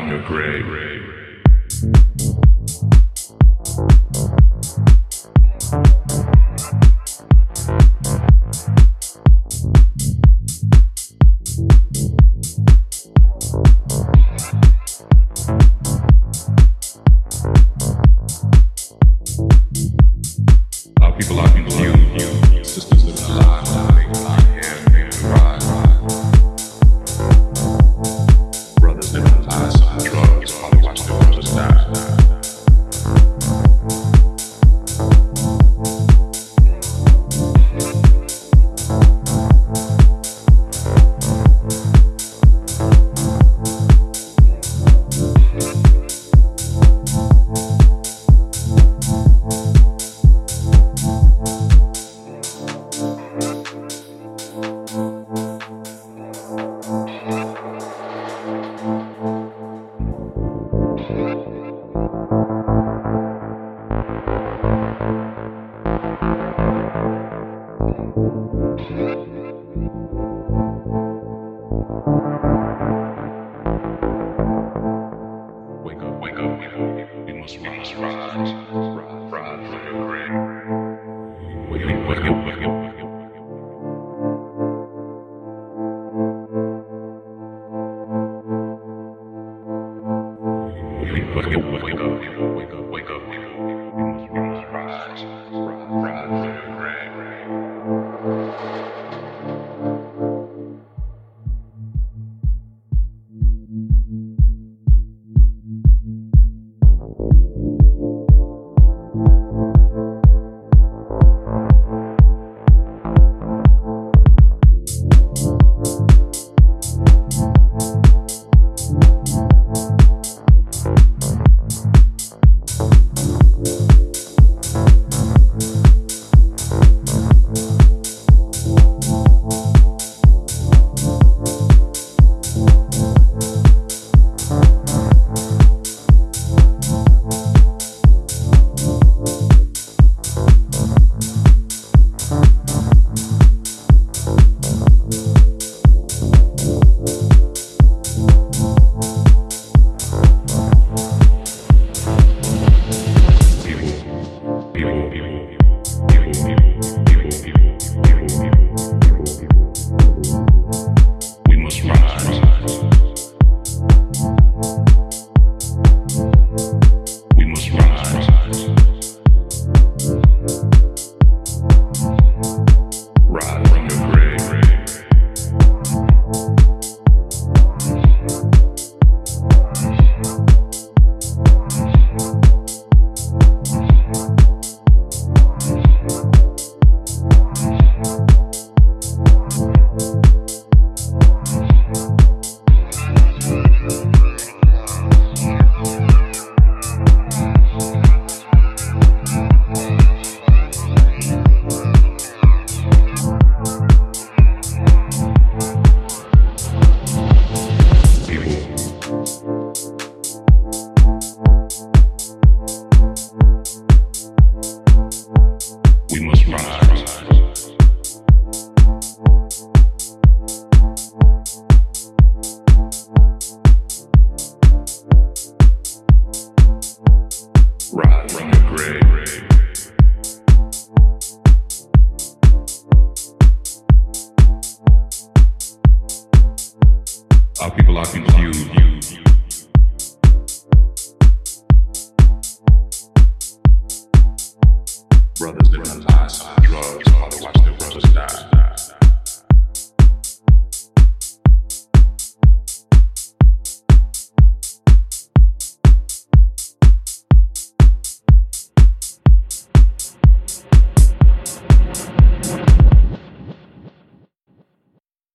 in your grave. Brasil. Brothers that run lies on drugs, or to watch their brothers die.